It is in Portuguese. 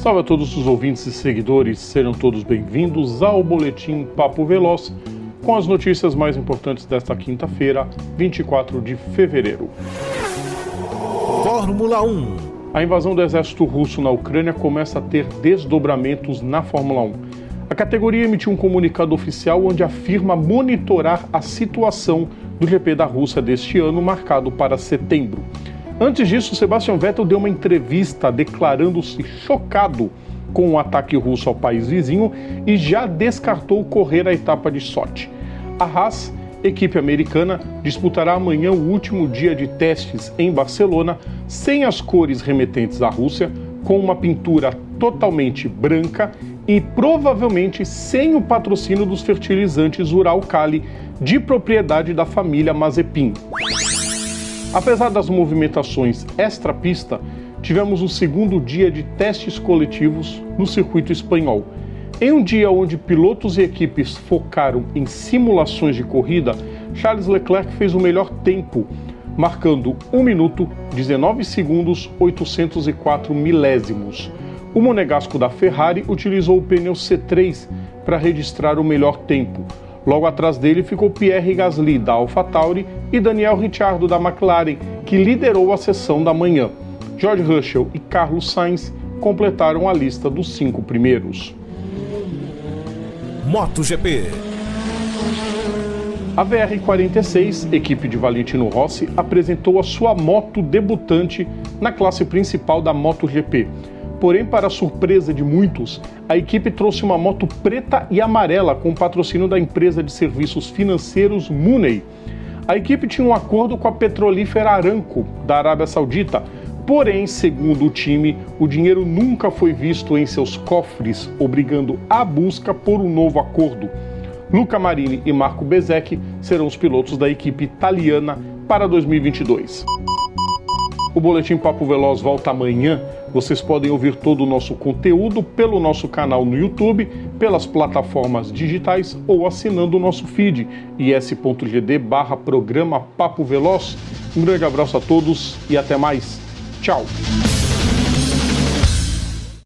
Salve a todos os ouvintes e seguidores, sejam todos bem-vindos ao Boletim Papo Veloz com as notícias mais importantes desta quinta-feira, 24 de fevereiro. Fórmula 1 A invasão do exército russo na Ucrânia começa a ter desdobramentos na Fórmula 1. A categoria emitiu um comunicado oficial onde afirma monitorar a situação do GP da Rússia deste ano, marcado para setembro. Antes disso, Sebastian Vettel deu uma entrevista declarando-se chocado com o ataque russo ao país vizinho e já descartou correr a etapa de Sochi. A Haas, equipe americana, disputará amanhã o último dia de testes em Barcelona sem as cores remetentes à Rússia, com uma pintura totalmente branca e provavelmente sem o patrocínio dos fertilizantes Uralkali de propriedade da família Mazepin. Apesar das movimentações extra-pista, tivemos o segundo dia de testes coletivos no circuito espanhol. Em um dia onde pilotos e equipes focaram em simulações de corrida, Charles Leclerc fez o melhor tempo, marcando 1 minuto 19 segundos 804 milésimos. O monegasco da Ferrari utilizou o pneu C3 para registrar o melhor tempo, Logo atrás dele ficou Pierre Gasly, da AlphaTauri, e Daniel Ricciardo, da McLaren, que liderou a sessão da manhã. George Russell e Carlos Sainz completaram a lista dos cinco primeiros. MotoGP A VR46, equipe de Valentino Rossi, apresentou a sua moto debutante na classe principal da MotoGP. Porém, para surpresa de muitos, a equipe trouxe uma moto preta e amarela com patrocínio da empresa de serviços financeiros Mooney. A equipe tinha um acordo com a petrolífera Aramco, da Arábia Saudita, porém, segundo o time, o dinheiro nunca foi visto em seus cofres, obrigando a busca por um novo acordo. Luca Marini e Marco Bezek serão os pilotos da equipe italiana para 2022. O Boletim Papo Veloz volta amanhã. Vocês podem ouvir todo o nosso conteúdo pelo nosso canal no YouTube, pelas plataformas digitais ou assinando o nosso feed is.gd barra programa Papo Veloz. Um grande abraço a todos e até mais. Tchau!